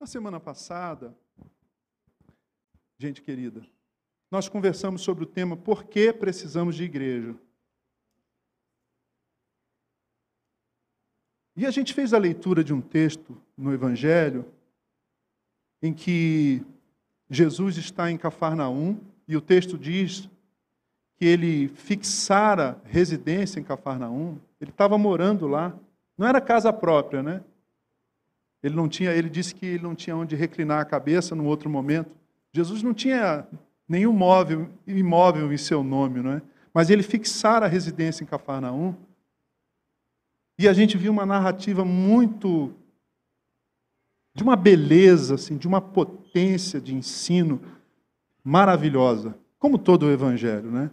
Na semana passada, gente querida, nós conversamos sobre o tema Por que precisamos de igreja? E a gente fez a leitura de um texto no Evangelho em que Jesus está em Cafarnaum e o texto diz que ele fixara residência em Cafarnaum. Ele estava morando lá. Não era casa própria, né? Ele não tinha, ele disse que ele não tinha onde reclinar a cabeça no outro momento. Jesus não tinha nenhum móvel, imóvel em seu nome, não é? Mas ele fixara a residência em Cafarnaum. E a gente viu uma narrativa muito de uma beleza, assim, de uma potência de ensino maravilhosa, como todo o evangelho, né?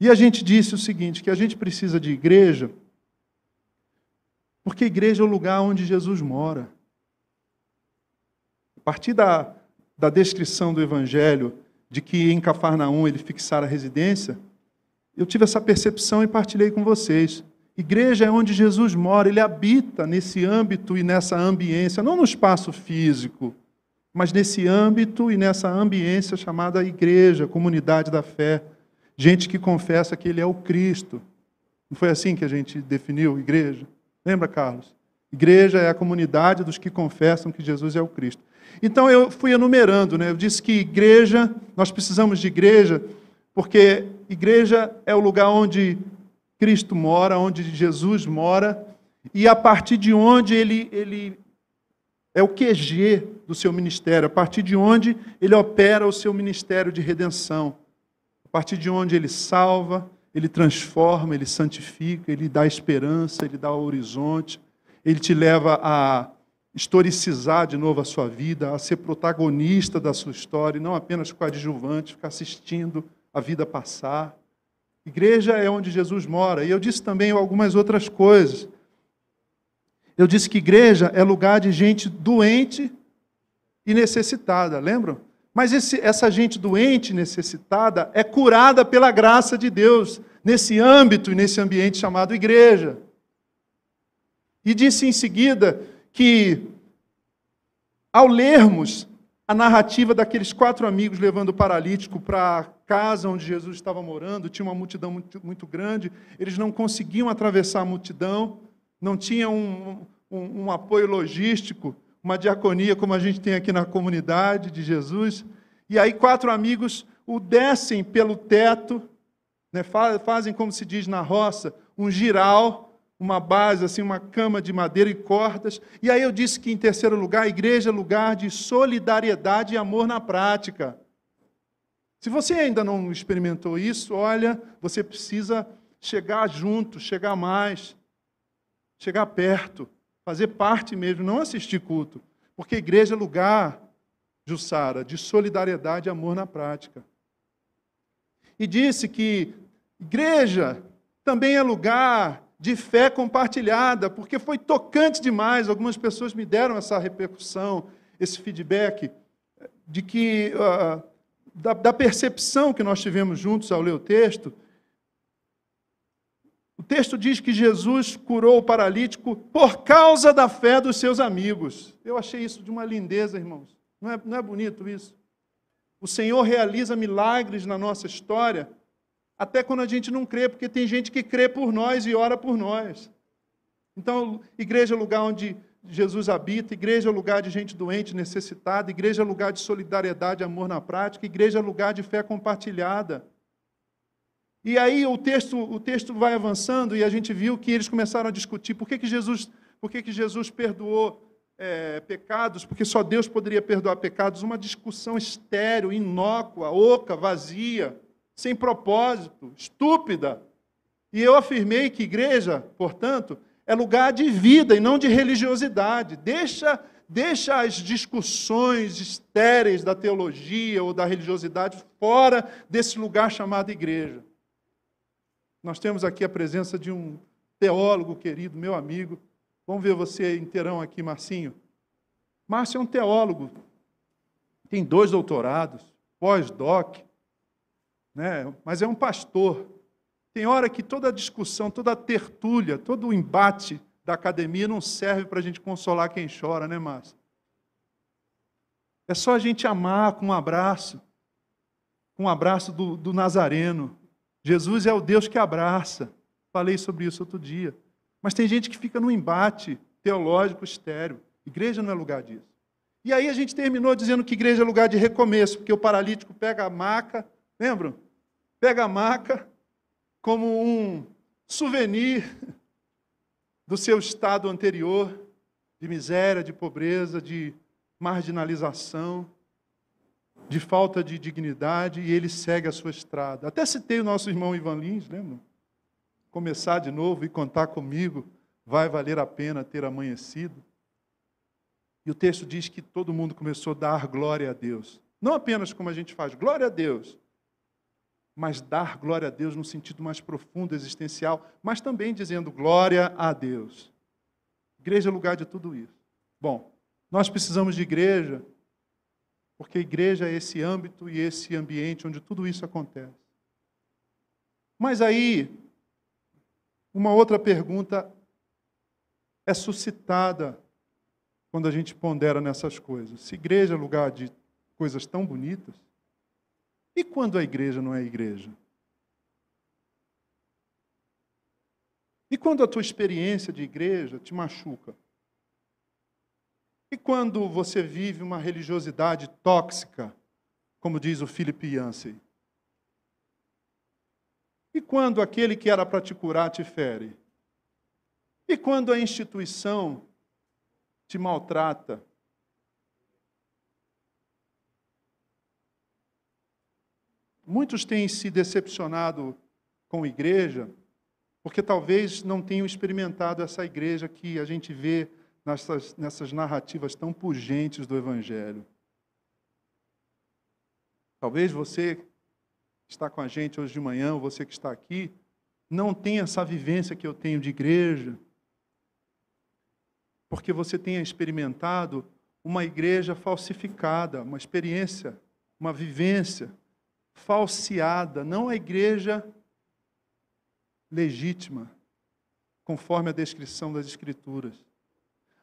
E a gente disse o seguinte, que a gente precisa de igreja porque a igreja é o lugar onde Jesus mora. A partir da, da descrição do Evangelho, de que em Cafarnaum ele fixara a residência, eu tive essa percepção e partilhei com vocês. Igreja é onde Jesus mora, ele habita nesse âmbito e nessa ambiência, não no espaço físico, mas nesse âmbito e nessa ambiência chamada igreja, comunidade da fé. Gente que confessa que ele é o Cristo. Não foi assim que a gente definiu igreja? Lembra, Carlos? Igreja é a comunidade dos que confessam que Jesus é o Cristo. Então eu fui enumerando, né? Eu disse que igreja, nós precisamos de igreja, porque igreja é o lugar onde Cristo mora, onde Jesus mora, e a partir de onde ele, ele é o QG do seu ministério, a partir de onde ele opera o seu ministério de redenção, a partir de onde ele salva, ele transforma, ele santifica, ele dá esperança, ele dá horizonte, ele te leva a historicizar de novo a sua vida, a ser protagonista da sua história, e não apenas coadjuvante, ficar assistindo a vida passar. Igreja é onde Jesus mora. E eu disse também algumas outras coisas. Eu disse que igreja é lugar de gente doente e necessitada, lembram? Mas esse, essa gente doente, necessitada, é curada pela graça de Deus, nesse âmbito e nesse ambiente chamado igreja. E disse em seguida que, ao lermos a narrativa daqueles quatro amigos levando o paralítico para a casa onde Jesus estava morando, tinha uma multidão muito, muito grande, eles não conseguiam atravessar a multidão, não tinham um, um, um apoio logístico uma diaconia como a gente tem aqui na comunidade de Jesus. E aí quatro amigos o descem pelo teto, né, fazem como se diz na roça, um giral, uma base, assim, uma cama de madeira e cordas. E aí eu disse que, em terceiro lugar, a igreja é lugar de solidariedade e amor na prática. Se você ainda não experimentou isso, olha, você precisa chegar junto, chegar mais, chegar perto fazer parte mesmo, não assistir culto. Porque igreja é lugar, Jussara, de solidariedade e amor na prática. E disse que igreja também é lugar de fé compartilhada, porque foi tocante demais. Algumas pessoas me deram essa repercussão, esse feedback, de que, uh, da, da percepção que nós tivemos juntos ao ler o texto, o texto diz que Jesus curou o paralítico por causa da fé dos seus amigos. Eu achei isso de uma lindeza, irmãos. Não é, não é bonito isso? O Senhor realiza milagres na nossa história, até quando a gente não crê, porque tem gente que crê por nós e ora por nós. Então, igreja é lugar onde Jesus habita, igreja é lugar de gente doente, necessitada, igreja é lugar de solidariedade, amor na prática, igreja é lugar de fé compartilhada. E aí o texto, o texto vai avançando e a gente viu que eles começaram a discutir por que, que Jesus, por que, que Jesus perdoou é, pecados, porque só Deus poderia perdoar pecados. Uma discussão estéril, inócua, oca, vazia, sem propósito, estúpida. E eu afirmei que igreja, portanto, é lugar de vida e não de religiosidade. Deixa, deixa as discussões estéreis da teologia ou da religiosidade fora desse lugar chamado igreja. Nós temos aqui a presença de um teólogo querido, meu amigo. Vamos ver você inteirão aqui, Marcinho. Márcio é um teólogo, tem dois doutorados, pós-doc, né? mas é um pastor. Tem hora que toda a discussão, toda a tertúlia, todo o embate da academia não serve para a gente consolar quem chora, né, Márcio? É só a gente amar com um abraço, com um abraço do, do Nazareno. Jesus é o Deus que abraça. Falei sobre isso outro dia. Mas tem gente que fica no embate teológico estéreo. Igreja não é lugar disso. E aí a gente terminou dizendo que igreja é lugar de recomeço, porque o paralítico pega a maca, lembram? Pega a maca como um souvenir do seu estado anterior de miséria, de pobreza, de marginalização, de falta de dignidade, e ele segue a sua estrada. Até citei o nosso irmão Ivan Lins, lembra? Começar de novo e contar comigo, vai valer a pena ter amanhecido. E o texto diz que todo mundo começou a dar glória a Deus. Não apenas como a gente faz, glória a Deus, mas dar glória a Deus no sentido mais profundo, existencial, mas também dizendo glória a Deus. Igreja é lugar de tudo isso. Bom, nós precisamos de igreja, porque igreja é esse âmbito e esse ambiente onde tudo isso acontece. Mas aí, uma outra pergunta é suscitada quando a gente pondera nessas coisas. Se igreja é lugar de coisas tão bonitas, e quando a igreja não é igreja? E quando a tua experiência de igreja te machuca? E quando você vive uma religiosidade tóxica, como diz o Philip Yancey? E quando aquele que era para te curar te fere? E quando a instituição te maltrata? Muitos têm se decepcionado com a igreja porque talvez não tenham experimentado essa igreja que a gente vê nessas, nessas narrativas tão pungentes do Evangelho. Talvez você que está com a gente hoje de manhã, ou você que está aqui, não tenha essa vivência que eu tenho de igreja, porque você tenha experimentado uma igreja falsificada, uma experiência, uma vivência falseada, não a igreja legítima, conforme a descrição das Escrituras.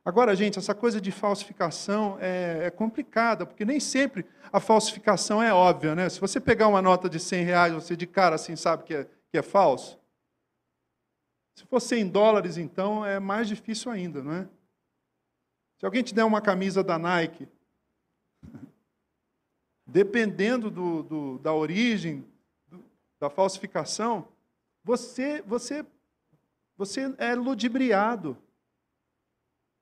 Agora, gente, essa coisa de falsificação é, é, complicada, porque nem sempre a falsificação é óbvia, né? Se você pegar uma nota de 100 reais, você de cara assim sabe que é, que é falso. Se for 100 dólares, então, é mais difícil ainda, não é? Se alguém te der uma camisa da Nike, dependendo do, do, da origem do, da falsificação, você, você, você é ludibriado.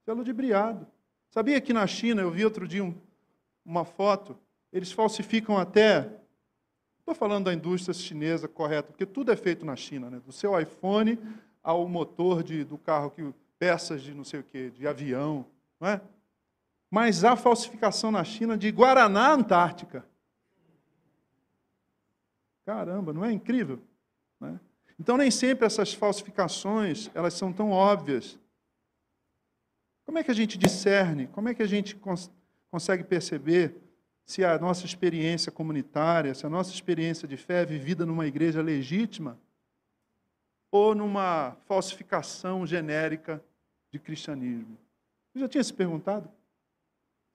É ludibriado. Sabia que na China, eu vi outro dia um, uma foto, eles falsificam até. Estou falando da indústria chinesa correta, porque tudo é feito na China, né? do seu iPhone ao motor de, do carro, que peças de não sei o quê, de avião. Não é? Mas há falsificação na China de Guaraná Antártica. Caramba, não é incrível? Não é? Então, nem sempre essas falsificações elas são tão óbvias. Como é que a gente discerne? Como é que a gente cons consegue perceber se a nossa experiência comunitária, se a nossa experiência de fé é vivida numa igreja legítima ou numa falsificação genérica de cristianismo? Você já tinha se perguntado?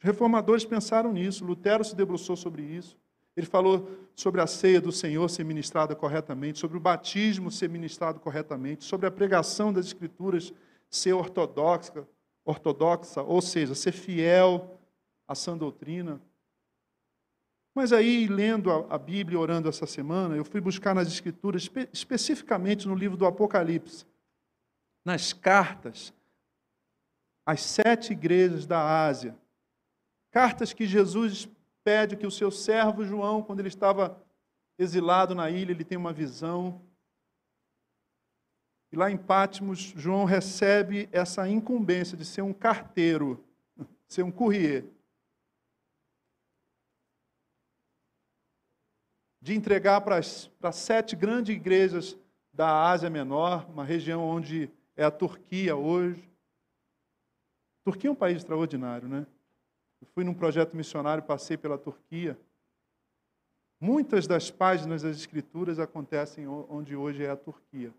Os reformadores pensaram nisso, Lutero se debruçou sobre isso. Ele falou sobre a ceia do Senhor ser ministrada corretamente, sobre o batismo ser ministrado corretamente, sobre a pregação das Escrituras ser ortodoxa, ortodoxa, ou seja, ser fiel à sã doutrina. Mas aí, lendo a Bíblia, orando essa semana, eu fui buscar nas Escrituras, especificamente no livro do Apocalipse, nas cartas, as sete igrejas da Ásia, cartas que Jesus pede que o seu servo João, quando ele estava exilado na ilha, ele tem uma visão. E lá em Pátimos, João recebe essa incumbência de ser um carteiro, ser um courrier. De entregar para as, para sete grandes igrejas da Ásia Menor, uma região onde é a Turquia hoje. Turquia é um país extraordinário, né? Eu fui num projeto missionário, passei pela Turquia. Muitas das páginas das Escrituras acontecem onde hoje é a Turquia.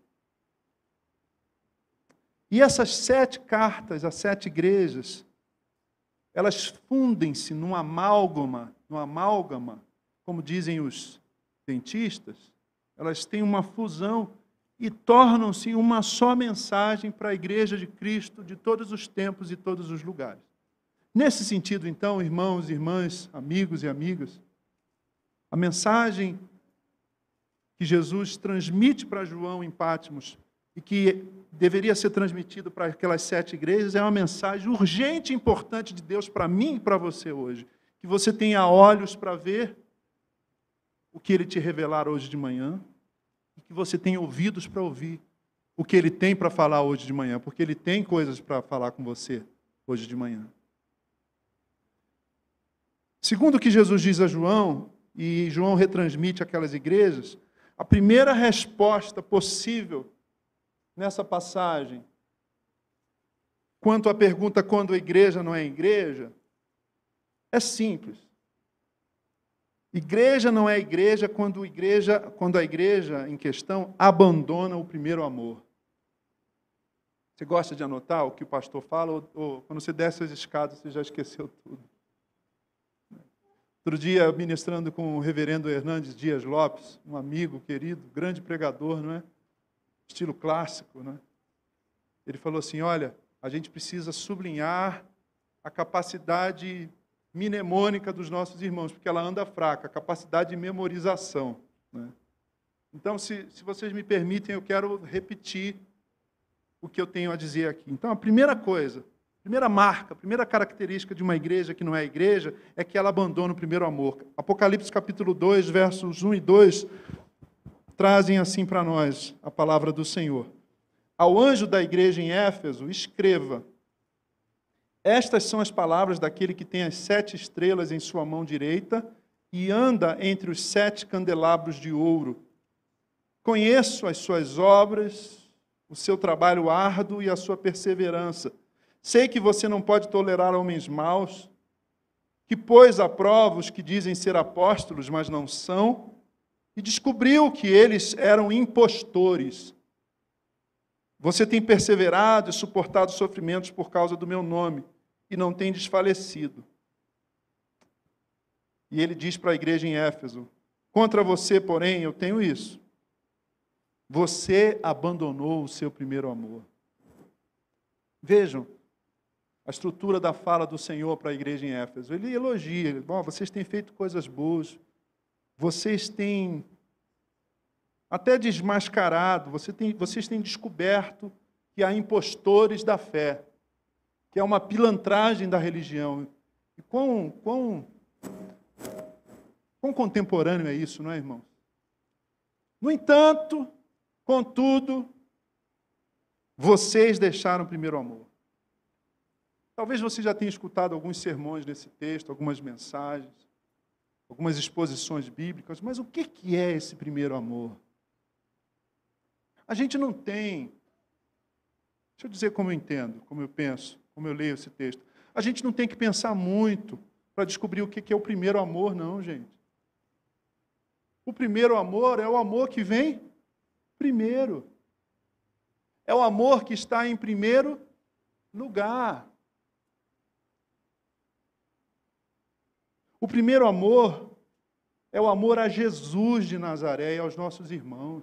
E essas sete cartas, as sete igrejas, elas fundem-se num amálgama, num amálgama, como dizem os dentistas, elas têm uma fusão e tornam-se uma só mensagem para a igreja de Cristo de todos os tempos e todos os lugares. Nesse sentido, então, irmãos, irmãs, amigos e amigas, a mensagem que Jesus transmite para João em Pátimos e que deveria ser transmitido para aquelas sete igrejas é uma mensagem urgente e importante de Deus para mim e para você hoje. Que você tenha olhos para ver o que Ele te revelar hoje de manhã e que você tenha ouvidos para ouvir o que Ele tem para falar hoje de manhã, porque Ele tem coisas para falar com você hoje de manhã. Segundo o que Jesus diz a João, e João retransmite aquelas igrejas, a primeira resposta possível nessa passagem, quanto à pergunta quando a igreja não é igreja, é simples. Igreja não é igreja quando, igreja quando a igreja em questão abandona o primeiro amor. Você gosta de anotar o que o pastor fala, ou, ou quando você desce as escadas você já esqueceu tudo? Outro dia, ministrando com o reverendo Hernandes Dias Lopes, um amigo querido, grande pregador, não é? Estilo clássico, né? Ele falou assim: olha, a gente precisa sublinhar a capacidade mnemônica dos nossos irmãos, porque ela anda fraca, a capacidade de memorização. Né? Então, se, se vocês me permitem, eu quero repetir o que eu tenho a dizer aqui. Então, a primeira coisa, a primeira marca, a primeira característica de uma igreja que não é igreja é que ela abandona o primeiro amor. Apocalipse capítulo 2, versos 1 e 2 trazem assim para nós a palavra do Senhor. Ao anjo da igreja em Éfeso, escreva: Estas são as palavras daquele que tem as sete estrelas em sua mão direita e anda entre os sete candelabros de ouro. Conheço as suas obras, o seu trabalho árduo e a sua perseverança. Sei que você não pode tolerar homens maus, que pôs à prova os que dizem ser apóstolos, mas não são e descobriu que eles eram impostores. Você tem perseverado e suportado sofrimentos por causa do meu nome e não tem desfalecido. E ele diz para a igreja em Éfeso: Contra você, porém, eu tenho isso. Você abandonou o seu primeiro amor. Vejam a estrutura da fala do Senhor para a igreja em Éfeso. Ele elogia, bom, vocês têm feito coisas boas, vocês têm até desmascarado, vocês têm descoberto que há impostores da fé, que é uma pilantragem da religião. E quão, quão, quão contemporâneo é isso, não é, irmão? No entanto, contudo, vocês deixaram o primeiro amor. Talvez você já tenha escutado alguns sermões nesse texto, algumas mensagens algumas exposições bíblicas, mas o que é esse primeiro amor? A gente não tem. Deixa eu dizer como eu entendo, como eu penso, como eu leio esse texto. A gente não tem que pensar muito para descobrir o que é o primeiro amor, não, gente. O primeiro amor é o amor que vem primeiro. É o amor que está em primeiro lugar. O primeiro amor é o amor a Jesus de Nazaré e aos nossos irmãos.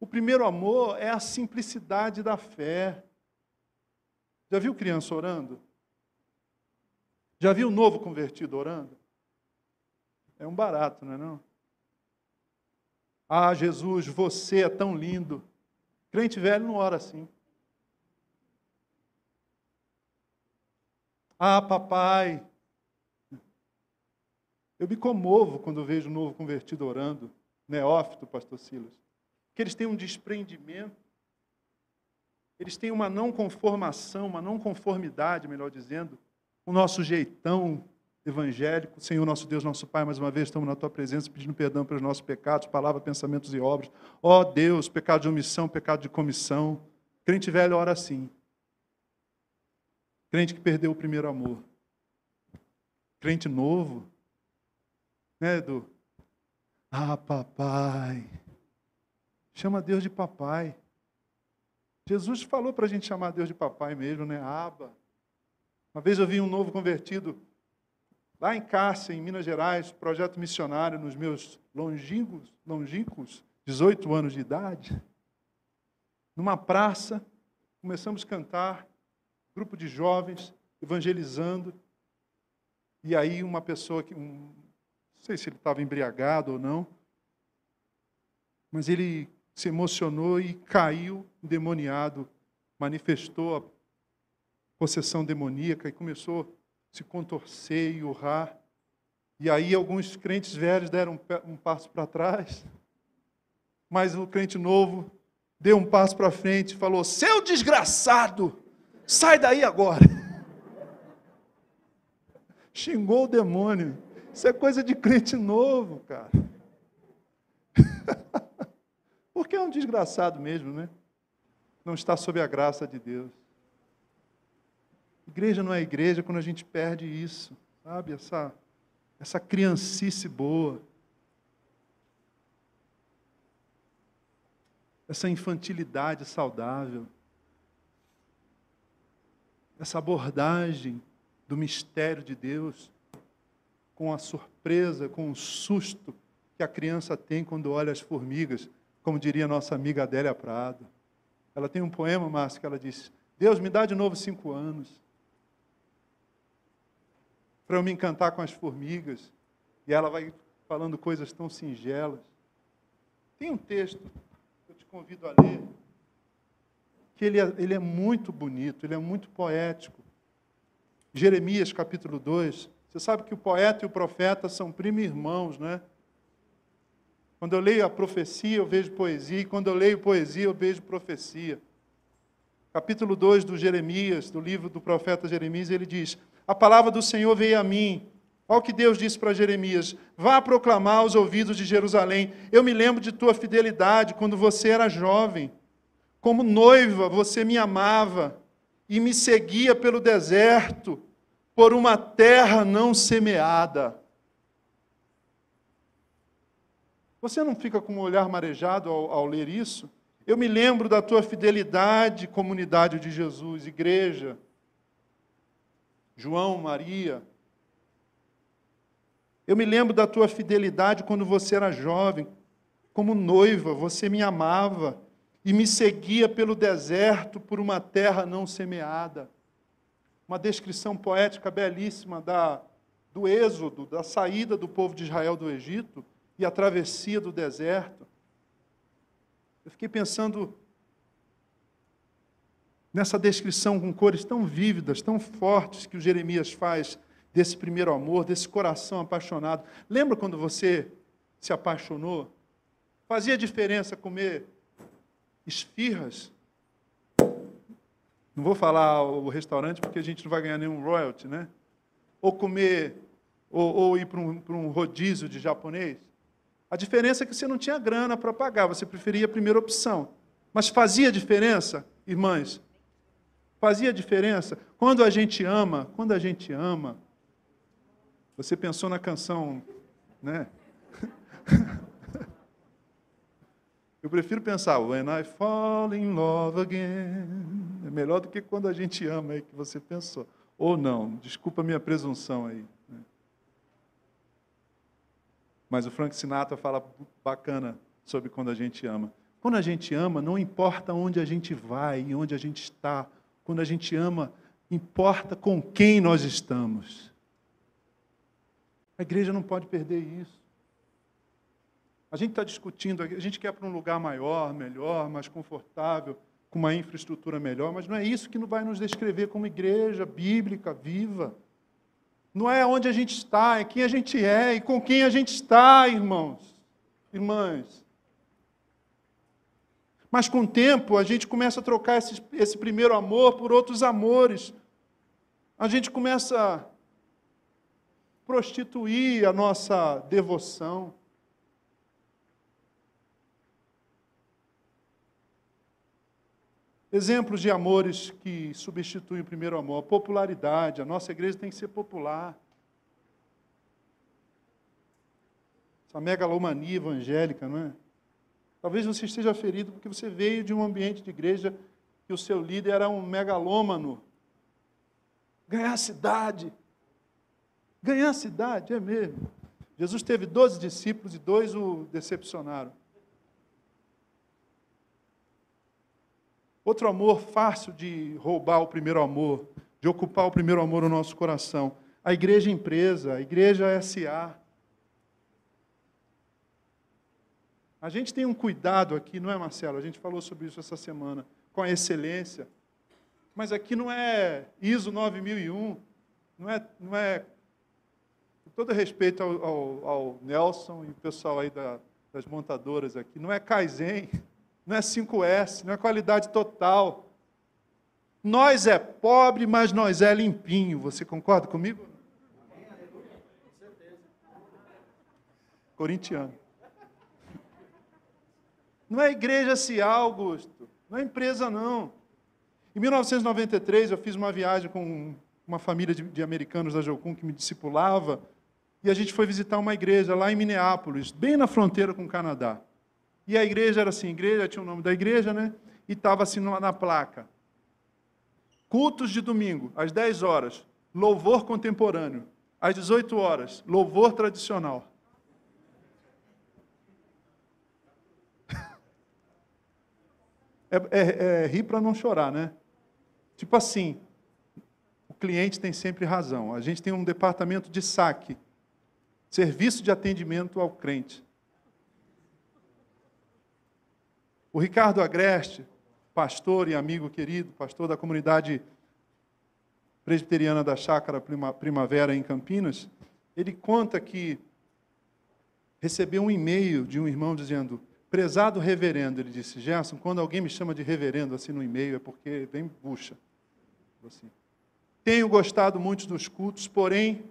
O primeiro amor é a simplicidade da fé. Já viu criança orando? Já viu novo convertido orando? É um barato, não é não? Ah, Jesus, você é tão lindo. Crente velho não ora assim. Ah, papai, eu me comovo quando vejo um novo convertido orando, neófito, pastor Silas. Que eles têm um desprendimento, eles têm uma não conformação, uma não conformidade, melhor dizendo, o nosso jeitão evangélico. Senhor, nosso Deus, nosso Pai, mais uma vez estamos na tua presença pedindo perdão pelos nossos pecados, palavras, pensamentos e obras. Ó oh, Deus, pecado de omissão, pecado de comissão. Crente velho ora assim. Crente que perdeu o primeiro amor. Crente novo né, Edu? Ah, papai. Chama Deus de papai. Jesus falou para a gente chamar Deus de papai mesmo, né? Aba. Uma vez eu vi um novo convertido lá em Cássia, em Minas Gerais, projeto missionário nos meus longínquos, longínquos 18 anos de idade. Numa praça, começamos a cantar, grupo de jovens evangelizando. E aí uma pessoa que, um, não sei se ele estava embriagado ou não, mas ele se emocionou e caiu endemoniado, manifestou a possessão demoníaca e começou a se contorcer e urrar. E aí alguns crentes velhos deram um passo para trás, mas o crente novo deu um passo para frente e falou: Seu desgraçado, sai daí agora. Xingou o demônio. Isso é coisa de crente novo, cara. Porque é um desgraçado mesmo, né? Não está sob a graça de Deus. Igreja não é igreja quando a gente perde isso, sabe? Essa, essa criancice boa. Essa infantilidade saudável. Essa abordagem do mistério de Deus com a surpresa, com o susto que a criança tem quando olha as formigas como diria nossa amiga Adélia Prado. Ela tem um poema, Márcio, que ela diz: Deus, me dá de novo cinco anos para eu me encantar com as formigas. E ela vai falando coisas tão singelas. Tem um texto que eu te convido a ler, que ele é, ele é muito bonito, ele é muito poético. Jeremias capítulo 2. Você sabe que o poeta e o profeta são primo irmãos, né? Quando eu leio a profecia, eu vejo poesia, e quando eu leio poesia, eu vejo profecia. Capítulo 2 do Jeremias, do livro do profeta Jeremias, ele diz: A palavra do Senhor veio a mim. Olha o que Deus disse para Jeremias: Vá proclamar aos ouvidos de Jerusalém. Eu me lembro de tua fidelidade quando você era jovem. Como noiva, você me amava e me seguia pelo deserto, por uma terra não semeada. Você não fica com um olhar marejado ao, ao ler isso? Eu me lembro da tua fidelidade, comunidade de Jesus, igreja. João, Maria. Eu me lembro da tua fidelidade quando você era jovem. Como noiva, você me amava e me seguia pelo deserto por uma terra não semeada. Uma descrição poética belíssima da, do êxodo, da saída do povo de Israel do Egito e a travessia do deserto. Eu fiquei pensando nessa descrição com cores tão vívidas, tão fortes que o Jeremias faz desse primeiro amor, desse coração apaixonado. Lembra quando você se apaixonou? Fazia diferença comer esfirras? Não vou falar o restaurante porque a gente não vai ganhar nenhum royalty, né? Ou comer, ou, ou ir para um, para um rodízio de japonês? A diferença é que você não tinha grana para pagar, você preferia a primeira opção. Mas fazia diferença, irmãs? Fazia diferença? Quando a gente ama, quando a gente ama, você pensou na canção, né? Eu prefiro pensar, when I fall in love again. É melhor do que quando a gente ama aí que você pensou. Ou não, desculpa a minha presunção aí. Mas o Frank Sinatra fala bacana sobre quando a gente ama. Quando a gente ama, não importa onde a gente vai e onde a gente está. Quando a gente ama, importa com quem nós estamos. A igreja não pode perder isso. A gente está discutindo, a gente quer para um lugar maior, melhor, mais confortável, com uma infraestrutura melhor, mas não é isso que vai nos descrever como igreja bíblica, viva. Não é onde a gente está, é quem a gente é e com quem a gente está, irmãos, irmãs. Mas com o tempo a gente começa a trocar esse, esse primeiro amor por outros amores. A gente começa a prostituir a nossa devoção. Exemplos de amores que substituem o primeiro amor. Popularidade. A nossa igreja tem que ser popular. Essa megalomania evangélica, não é? Talvez você esteja ferido porque você veio de um ambiente de igreja que o seu líder era um megalômano. ganhar a cidade. Ganhar a cidade, é mesmo. Jesus teve 12 discípulos e dois o decepcionaram. Outro amor fácil de roubar o primeiro amor, de ocupar o primeiro amor no nosso coração. A igreja empresa, a igreja SA. A gente tem um cuidado aqui, não é, Marcelo? A gente falou sobre isso essa semana, com a excelência. Mas aqui não é ISO 9001, não é, não é com todo respeito ao, ao, ao Nelson e o pessoal aí da, das montadoras aqui, não é Kaizen, não é 5S, não é qualidade total. Nós é pobre, mas nós é limpinho. Você concorda comigo? Corintiano. Não é igreja se Augusto. Não é empresa, não. Em 1993, eu fiz uma viagem com uma família de, de americanos da Jocum que me discipulava, e a gente foi visitar uma igreja lá em Minneapolis, bem na fronteira com o Canadá. E a igreja era assim, igreja tinha o nome da igreja, né? E estava assim na, placa. Cultos de domingo, às 10 horas, louvor contemporâneo. Às 18 horas, louvor tradicional. É, é, é rir para não chorar, né? Tipo assim, o cliente tem sempre razão. A gente tem um departamento de saque, serviço de atendimento ao crente. O Ricardo Agreste, pastor e amigo querido, pastor da comunidade presbiteriana da Chácara Primavera em Campinas, ele conta que recebeu um e-mail de um irmão dizendo: Prezado reverendo, ele disse, Gerson, quando alguém me chama de reverendo assim no e-mail é porque vem bucha. Assim. Tenho gostado muito dos cultos, porém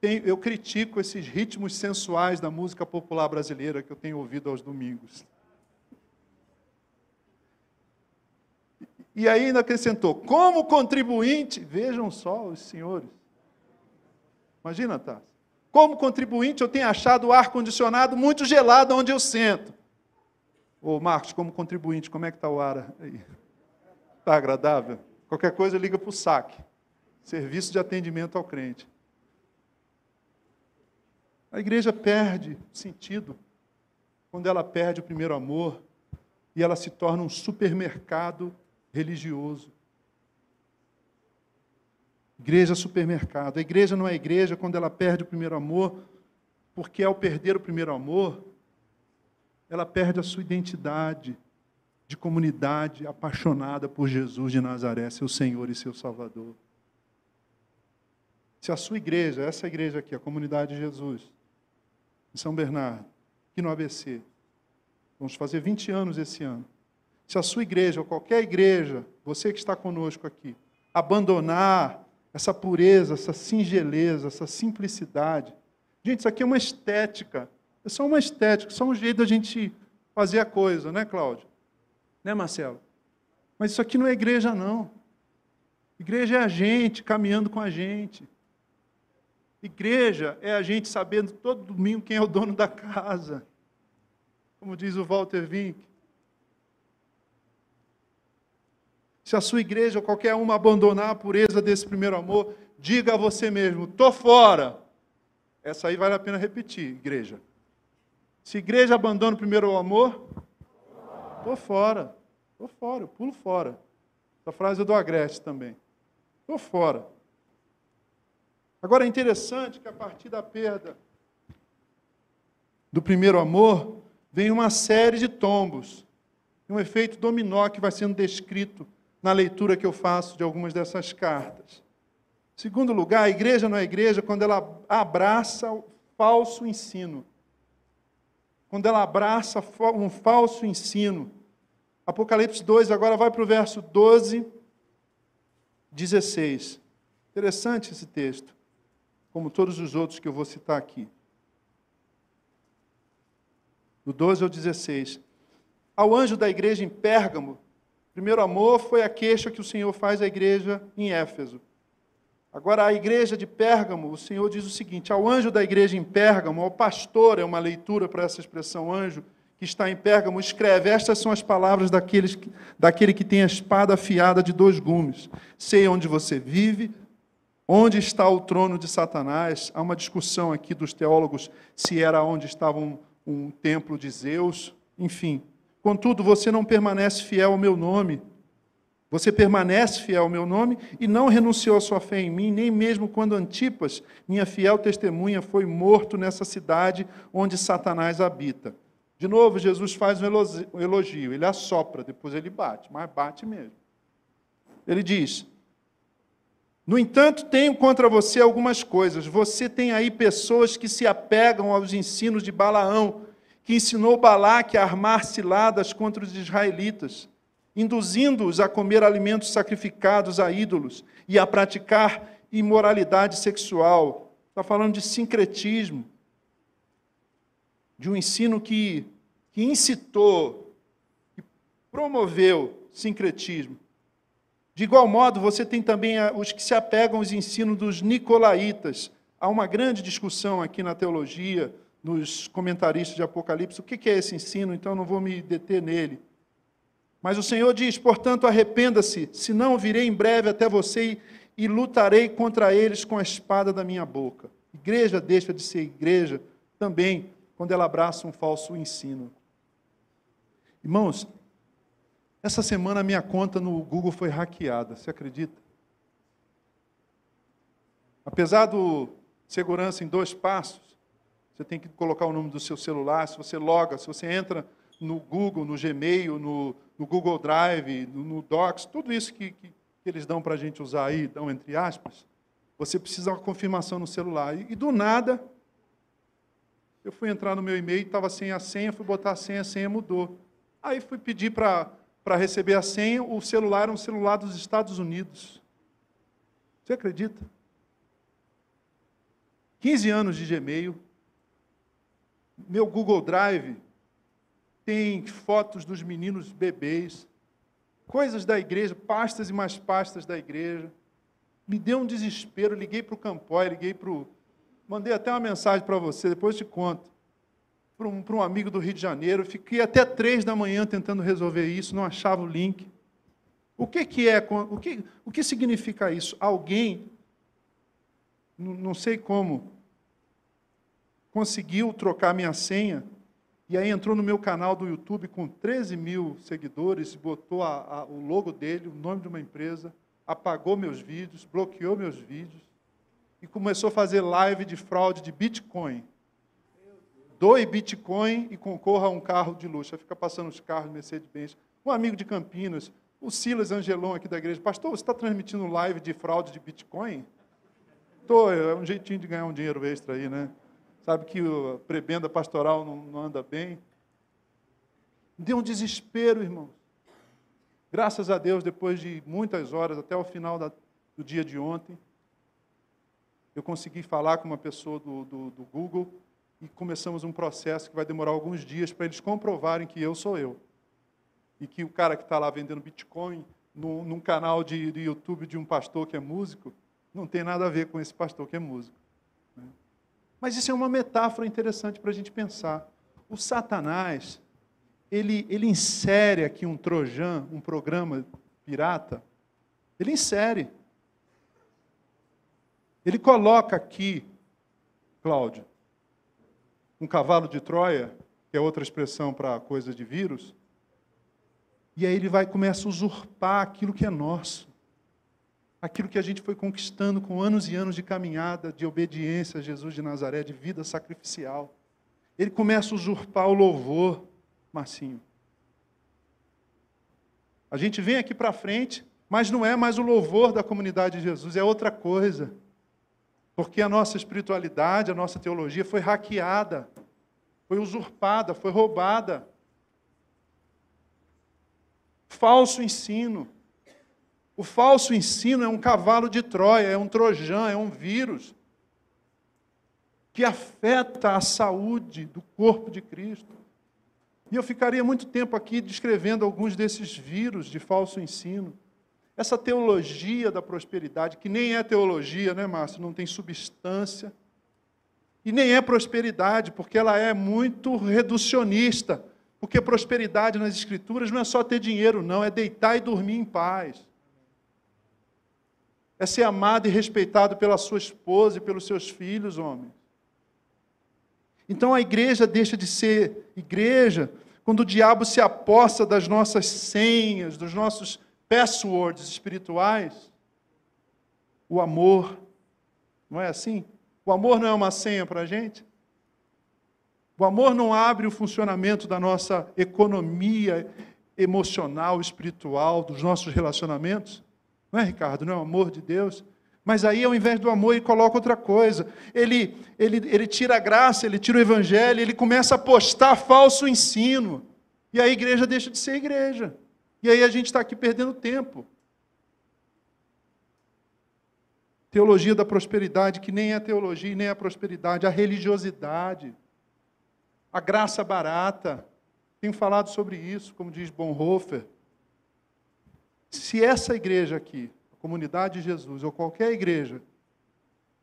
eu critico esses ritmos sensuais da música popular brasileira que eu tenho ouvido aos domingos. E ainda acrescentou: como contribuinte, vejam só os senhores. Imagina, tá? Como contribuinte, eu tenho achado o ar-condicionado muito gelado onde eu sento. Ô Marcos, como contribuinte, como é que está o ar aí? Está agradável? Qualquer coisa liga para o saque. Serviço de atendimento ao crente. A igreja perde sentido quando ela perde o primeiro amor e ela se torna um supermercado religioso. Igreja supermercado. A igreja não é igreja quando ela perde o primeiro amor, porque ao perder o primeiro amor, ela perde a sua identidade de comunidade apaixonada por Jesus de Nazaré, seu Senhor e seu Salvador. Se a sua igreja, essa igreja aqui, a comunidade de Jesus, em São Bernardo, aqui no ABC, vamos fazer 20 anos esse ano. Se a sua igreja, ou qualquer igreja, você que está conosco aqui, abandonar essa pureza, essa singeleza, essa simplicidade. Gente, isso aqui é uma estética é só uma estética, só um jeito da gente fazer a coisa, né, Cláudio? Né, Marcelo? Mas isso aqui não é igreja, não. Igreja é a gente caminhando com a gente. Igreja é a gente sabendo todo domingo quem é o dono da casa. Como diz o Walter Wink. Se a sua igreja ou qualquer uma abandonar a pureza desse primeiro amor, diga a você mesmo: estou fora. Essa aí vale a pena repetir, igreja. Se a igreja abandona o primeiro amor, estou fora. Estou fora, eu pulo fora. Essa frase é do Agreste também. Estou fora. Agora é interessante que a partir da perda do primeiro amor, vem uma série de tombos. Um efeito dominó que vai sendo descrito na leitura que eu faço de algumas dessas cartas. Segundo lugar, a igreja não é igreja quando ela abraça o falso ensino quando ela abraça um falso ensino. Apocalipse 2, agora vai para o verso 12, 16. Interessante esse texto, como todos os outros que eu vou citar aqui. Do 12 ao 16. Ao anjo da igreja em Pérgamo, primeiro amor foi a queixa que o Senhor faz à igreja em Éfeso. Agora, a igreja de Pérgamo, o Senhor diz o seguinte: ao anjo da igreja em Pérgamo, ao pastor, é uma leitura para essa expressão anjo, que está em Pérgamo, escreve: Estas são as palavras daqueles, daquele que tem a espada afiada de dois gumes. Sei onde você vive, Onde está o trono de Satanás? Há uma discussão aqui dos teólogos se era onde estava um, um templo de Zeus, enfim. Contudo, você não permanece fiel ao meu nome. Você permanece fiel ao meu nome e não renunciou à sua fé em mim, nem mesmo quando Antipas, minha fiel testemunha, foi morto nessa cidade onde Satanás habita. De novo, Jesus faz um elogio, ele assopra, depois ele bate, mas bate mesmo. Ele diz: no entanto, tenho contra você algumas coisas. Você tem aí pessoas que se apegam aos ensinos de Balaão, que ensinou Balaque a armar ciladas contra os israelitas, induzindo-os a comer alimentos sacrificados a ídolos e a praticar imoralidade sexual. Está falando de sincretismo, de um ensino que, que incitou, promoveu sincretismo. De igual modo, você tem também os que se apegam aos ensinos dos nicolaítas. Há uma grande discussão aqui na teologia, nos comentaristas de Apocalipse, o que é esse ensino, então não vou me deter nele. Mas o Senhor diz: portanto, arrependa-se, senão virei em breve até você e lutarei contra eles com a espada da minha boca. Igreja deixa de ser igreja também quando ela abraça um falso ensino. Irmãos, essa semana a minha conta no Google foi hackeada, você acredita? Apesar do segurança em dois passos, você tem que colocar o nome do seu celular, se você loga, se você entra no Google, no Gmail, no, no Google Drive, no, no, Docs, tudo isso que, que, que eles dão para a gente usar aí, dão entre aspas, você precisa uma confirmação no celular. E, e do nada, eu fui entrar no meu e-mail, estava sem a senha, fui botar a senha, a senha mudou. Aí fui pedir para receber a senha, o celular era um celular dos Estados Unidos. Você acredita? 15 anos de Gmail. Meu Google Drive tem fotos dos meninos bebês, coisas da igreja, pastas e mais pastas da igreja. Me deu um desespero, liguei para o Campói, liguei para o. Mandei até uma mensagem para você, depois te conto para um, para um amigo do Rio de Janeiro, fiquei até três da manhã tentando resolver isso, não achava o link. O que, que é, o que, o que significa isso? Alguém, não sei como, conseguiu trocar minha senha e aí entrou no meu canal do YouTube com 13 mil seguidores, botou a, a, o logo dele, o nome de uma empresa, apagou meus vídeos, bloqueou meus vídeos e começou a fazer live de fraude de Bitcoin doe Bitcoin e concorra a um carro de luxo. Aí fica passando os carros Mercedes-Benz. Um amigo de Campinas, o Silas Angelon aqui da igreja. Pastor, você está transmitindo live de fraude de Bitcoin? Estou, é um jeitinho de ganhar um dinheiro extra aí, né? Sabe que a prebenda pastoral não, não anda bem. Deu um desespero, irmãos. Graças a Deus, depois de muitas horas, até o final da, do dia de ontem, eu consegui falar com uma pessoa do, do, do Google e começamos um processo que vai demorar alguns dias para eles comprovarem que eu sou eu. E que o cara que está lá vendendo Bitcoin num canal de, YouTube de um pastor que é músico, não tem nada a ver com esse pastor que é músico. Mas isso é uma metáfora interessante para a gente pensar. O Satanás, ele, ele insere aqui um Trojan, um programa pirata, ele insere. Ele coloca aqui, Cláudio, um cavalo de Troia, que é outra expressão para coisa de vírus, e aí ele vai começa a usurpar aquilo que é nosso. Aquilo que a gente foi conquistando com anos e anos de caminhada, de obediência a Jesus de Nazaré, de vida sacrificial. Ele começa a usurpar o louvor, Marcinho. A gente vem aqui para frente, mas não é mais o louvor da comunidade de Jesus, é outra coisa. Porque a nossa espiritualidade, a nossa teologia foi hackeada, foi usurpada, foi roubada. Falso ensino. O falso ensino é um cavalo de Troia, é um trojan, é um vírus que afeta a saúde do corpo de Cristo. E eu ficaria muito tempo aqui descrevendo alguns desses vírus de falso ensino. Essa teologia da prosperidade, que nem é teologia, né, Márcio? Não tem substância. E nem é prosperidade, porque ela é muito reducionista. Porque prosperidade nas Escrituras não é só ter dinheiro, não, é deitar e dormir em paz. É ser amado e respeitado pela sua esposa e pelos seus filhos, homens. Então a igreja deixa de ser igreja quando o diabo se aposta das nossas senhas, dos nossos passwords espirituais. O amor, não é assim? O amor não é uma senha para a gente? O amor não abre o funcionamento da nossa economia emocional, espiritual, dos nossos relacionamentos? Não é, Ricardo? Não é o amor de Deus? Mas aí, ao invés do amor, ele coloca outra coisa. Ele, ele, ele tira a graça, ele tira o evangelho, ele começa a postar falso ensino. E a igreja deixa de ser igreja. E aí a gente está aqui perdendo tempo. Teologia da prosperidade, que nem é teologia, nem é prosperidade, a religiosidade, a graça barata. Tenho falado sobre isso, como diz Bonhoeffer. Se essa igreja aqui, a comunidade de Jesus, ou qualquer igreja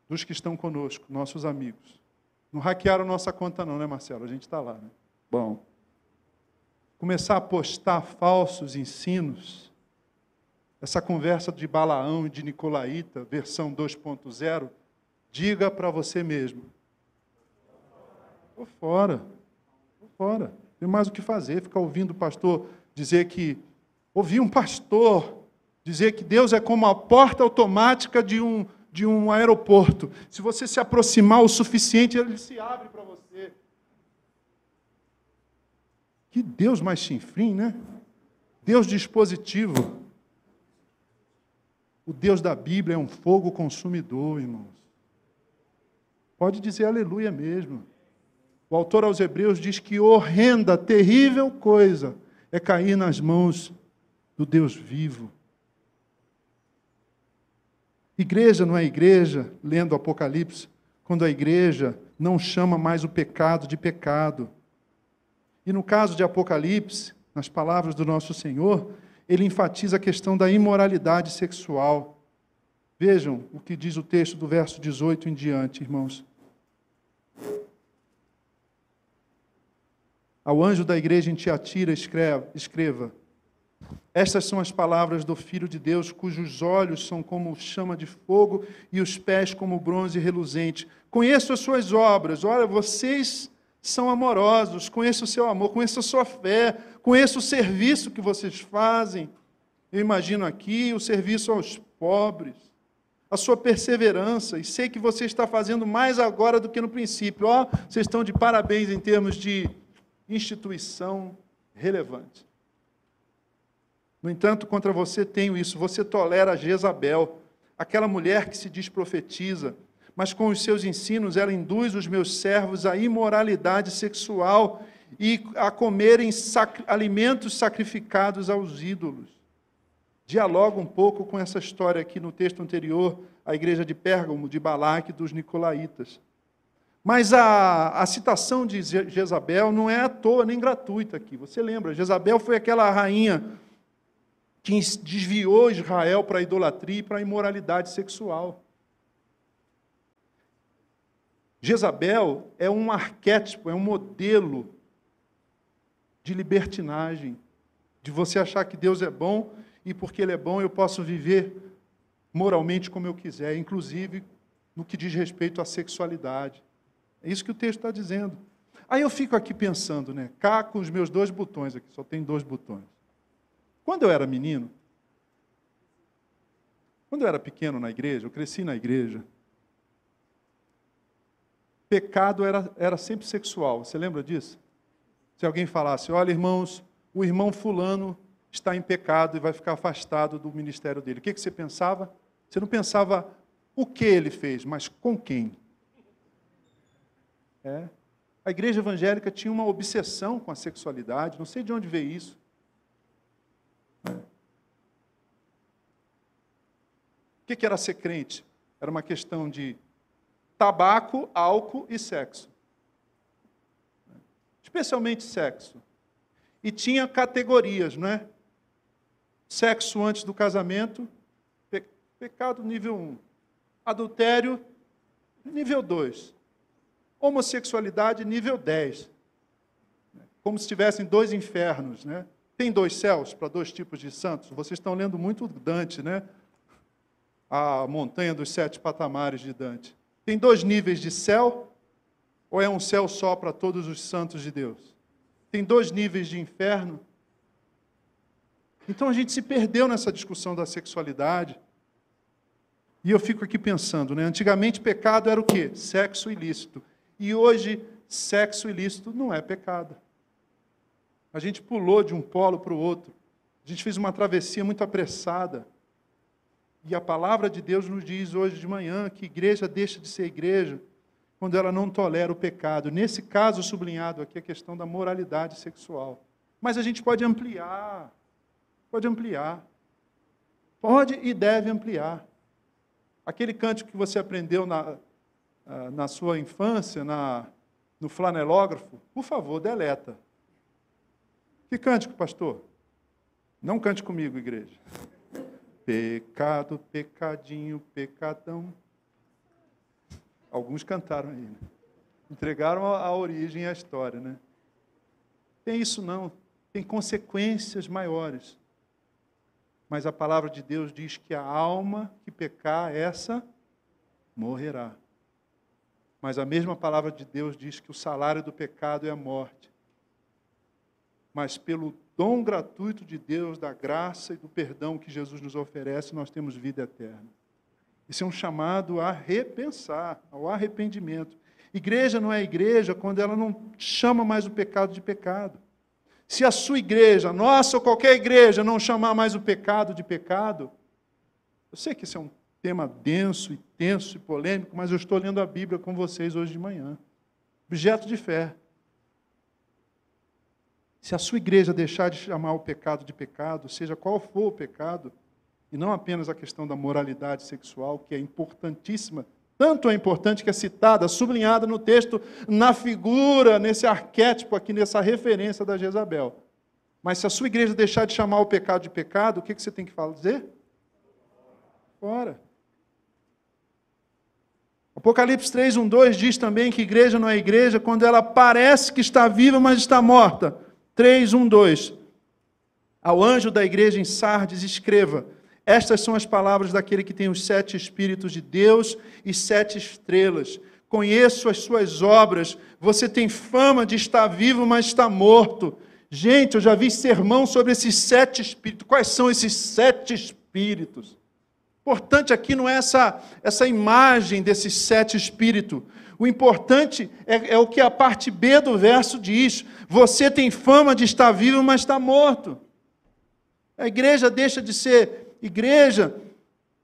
dos que estão conosco, nossos amigos, não hackearam nossa conta, não, né, Marcelo? A gente está lá, né? Bom. Começar a postar falsos ensinos, essa conversa de Balaão e de Nicolaíta, versão 2.0, diga para você mesmo: Estou fora, estou fora. Tem mais o que fazer, ficar ouvindo o pastor dizer que Ouvi um pastor dizer que Deus é como a porta automática de um, de um aeroporto. Se você se aproximar o suficiente, ele se abre para você. Que Deus mais chinfrim, né? Deus dispositivo. O Deus da Bíblia é um fogo consumidor, irmãos. Pode dizer aleluia mesmo. O autor aos Hebreus diz que horrenda, terrível coisa é cair nas mãos do Deus vivo. Igreja não é igreja, lendo o Apocalipse, quando a igreja não chama mais o pecado de pecado. E no caso de Apocalipse, nas palavras do nosso Senhor, ele enfatiza a questão da imoralidade sexual. Vejam o que diz o texto do verso 18 em diante, irmãos. Ao anjo da igreja em Tiatira, escreva, escreva estas são as palavras do Filho de Deus, cujos olhos são como chama de fogo e os pés como bronze reluzente. Conheço as suas obras, olha, vocês são amorosos, conheço o seu amor, conheço a sua fé, conheço o serviço que vocês fazem. Eu imagino aqui o serviço aos pobres, a sua perseverança, e sei que você está fazendo mais agora do que no princípio. Ó, oh, vocês estão de parabéns em termos de instituição relevante. No entanto, contra você tenho isso: você tolera Jezabel, aquela mulher que se diz profetiza, mas com os seus ensinos ela induz os meus servos à imoralidade sexual e a comerem sac alimentos sacrificados aos ídolos. Dialoga um pouco com essa história aqui no texto anterior, a igreja de Pérgamo, de Balaque, dos Nicolaítas. Mas a, a citação de Jezabel não é à toa nem gratuita aqui. Você lembra, Jezabel foi aquela rainha que desviou Israel para a idolatria e para a imoralidade sexual. Jezabel é um arquétipo, é um modelo de libertinagem, de você achar que Deus é bom e porque Ele é bom eu posso viver moralmente como eu quiser, inclusive no que diz respeito à sexualidade. É isso que o texto está dizendo. Aí eu fico aqui pensando, né? Cá com os meus dois botões aqui, só tem dois botões. Quando eu era menino, quando eu era pequeno na igreja, eu cresci na igreja, pecado era, era sempre sexual. Você lembra disso? Se alguém falasse, olha, irmãos, o irmão fulano está em pecado e vai ficar afastado do ministério dele. O que, que você pensava? Você não pensava o que ele fez, mas com quem. É. A igreja evangélica tinha uma obsessão com a sexualidade, não sei de onde veio isso. O que era ser crente? Era uma questão de tabaco, álcool e sexo. Especialmente sexo. E tinha categorias, não é? Sexo antes do casamento, pe pecado nível 1. Adultério, nível 2. Homossexualidade, nível 10. Como se tivessem dois infernos, né? Tem dois céus para dois tipos de santos? Vocês estão lendo muito Dante, né? a montanha dos sete patamares de Dante? Tem dois níveis de céu? Ou é um céu só para todos os santos de Deus? Tem dois níveis de inferno? Então a gente se perdeu nessa discussão da sexualidade. E eu fico aqui pensando, né? Antigamente pecado era o quê? Sexo ilícito. E hoje sexo ilícito não é pecado. A gente pulou de um polo para o outro. A gente fez uma travessia muito apressada. E a palavra de Deus nos diz hoje de manhã que igreja deixa de ser igreja quando ela não tolera o pecado. Nesse caso sublinhado aqui a questão da moralidade sexual. Mas a gente pode ampliar. Pode ampliar. Pode e deve ampliar. Aquele cântico que você aprendeu na, ah, na sua infância, na, no flanelógrafo, por favor, deleta. Que cântico, pastor? Não cante comigo, igreja. Pecado, pecadinho, pecadão. Alguns cantaram aí. Né? Entregaram a, a origem à história, né? Tem isso não. Tem consequências maiores. Mas a palavra de Deus diz que a alma que pecar, essa morrerá. Mas a mesma palavra de Deus diz que o salário do pecado é a morte. Mas pelo dom gratuito de Deus, da graça e do perdão que Jesus nos oferece, nós temos vida eterna. Isso é um chamado a repensar, ao arrependimento. Igreja não é igreja quando ela não chama mais o pecado de pecado. Se a sua igreja, nossa ou qualquer igreja, não chamar mais o pecado de pecado, eu sei que isso é um tema denso e tenso e polêmico, mas eu estou lendo a Bíblia com vocês hoje de manhã. Objeto de fé. Se a sua igreja deixar de chamar o pecado de pecado, seja qual for o pecado, e não apenas a questão da moralidade sexual, que é importantíssima, tanto é importante que é citada, sublinhada no texto, na figura, nesse arquétipo aqui, nessa referência da Jezabel. Mas se a sua igreja deixar de chamar o pecado de pecado, o que você tem que fazer? Fora. Apocalipse 3, 1, 2 diz também que igreja não é igreja quando ela parece que está viva, mas está morta. 3, 1, 2. Ao anjo da igreja em Sardes, escreva: Estas são as palavras daquele que tem os sete Espíritos de Deus e sete estrelas. Conheço as suas obras. Você tem fama de estar vivo, mas está morto. Gente, eu já vi sermão sobre esses sete espíritos. Quais são esses sete espíritos? Importante aqui não é essa, essa imagem desses sete espíritos, o importante é, é, o que a parte B do verso diz: você tem fama de estar vivo, mas está morto. A igreja deixa de ser igreja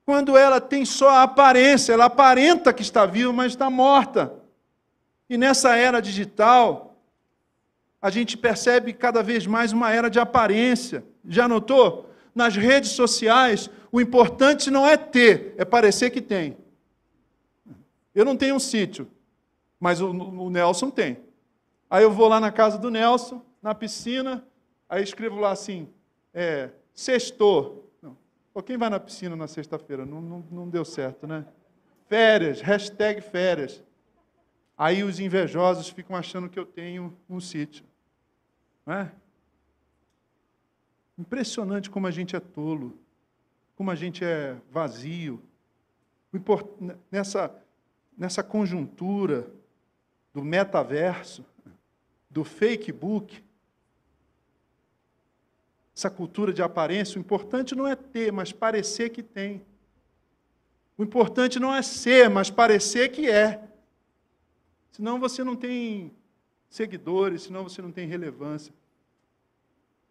quando ela tem só a aparência, ela aparenta que está viva, mas está morta. E nessa era digital, a gente percebe cada vez mais uma era de aparência. Já notou? Nas redes sociais, o importante não é ter, é parecer que tem. Eu não tenho um sítio, mas o, o Nelson tem. Aí eu vou lá na casa do Nelson, na piscina, aí escrevo lá assim, é, sextou. Não. Pô, quem vai na piscina na sexta-feira? Não, não, não deu certo, né? Férias, hashtag férias. Aí os invejosos ficam achando que eu tenho um sítio. Não é? Impressionante como a gente é tolo, como a gente é vazio. Nessa, nessa conjuntura do metaverso, do fake book, essa cultura de aparência, o importante não é ter, mas parecer que tem. O importante não é ser, mas parecer que é. Senão você não tem seguidores, senão você não tem relevância.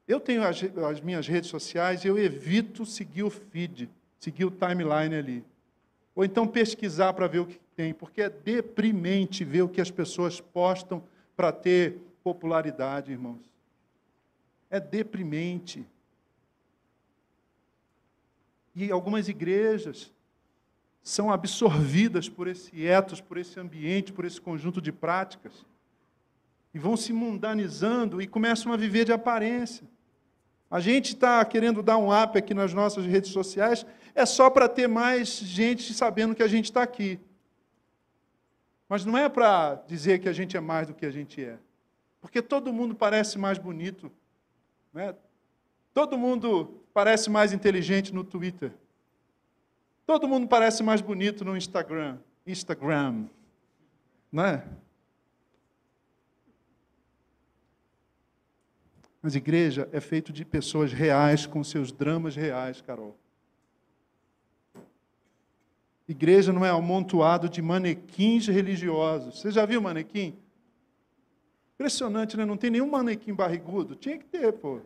Eu tenho as, as minhas redes sociais e eu evito seguir o feed, seguir o timeline ali. Ou então pesquisar para ver o que tem, porque é deprimente ver o que as pessoas postam para ter popularidade, irmãos. É deprimente. E algumas igrejas são absorvidas por esse etos, por esse ambiente, por esse conjunto de práticas. E vão se mundanizando e começam a viver de aparência. A gente está querendo dar um up aqui nas nossas redes sociais, é só para ter mais gente sabendo que a gente está aqui. Mas não é para dizer que a gente é mais do que a gente é. Porque todo mundo parece mais bonito. Né? Todo mundo parece mais inteligente no Twitter. Todo mundo parece mais bonito no Instagram. Instagram. Não é? Mas igreja é feito de pessoas reais com seus dramas reais, Carol. Igreja não é amontoado de manequins religiosos. Você já viu manequim? Impressionante, né? Não tem nenhum manequim barrigudo. Tinha que ter, pô.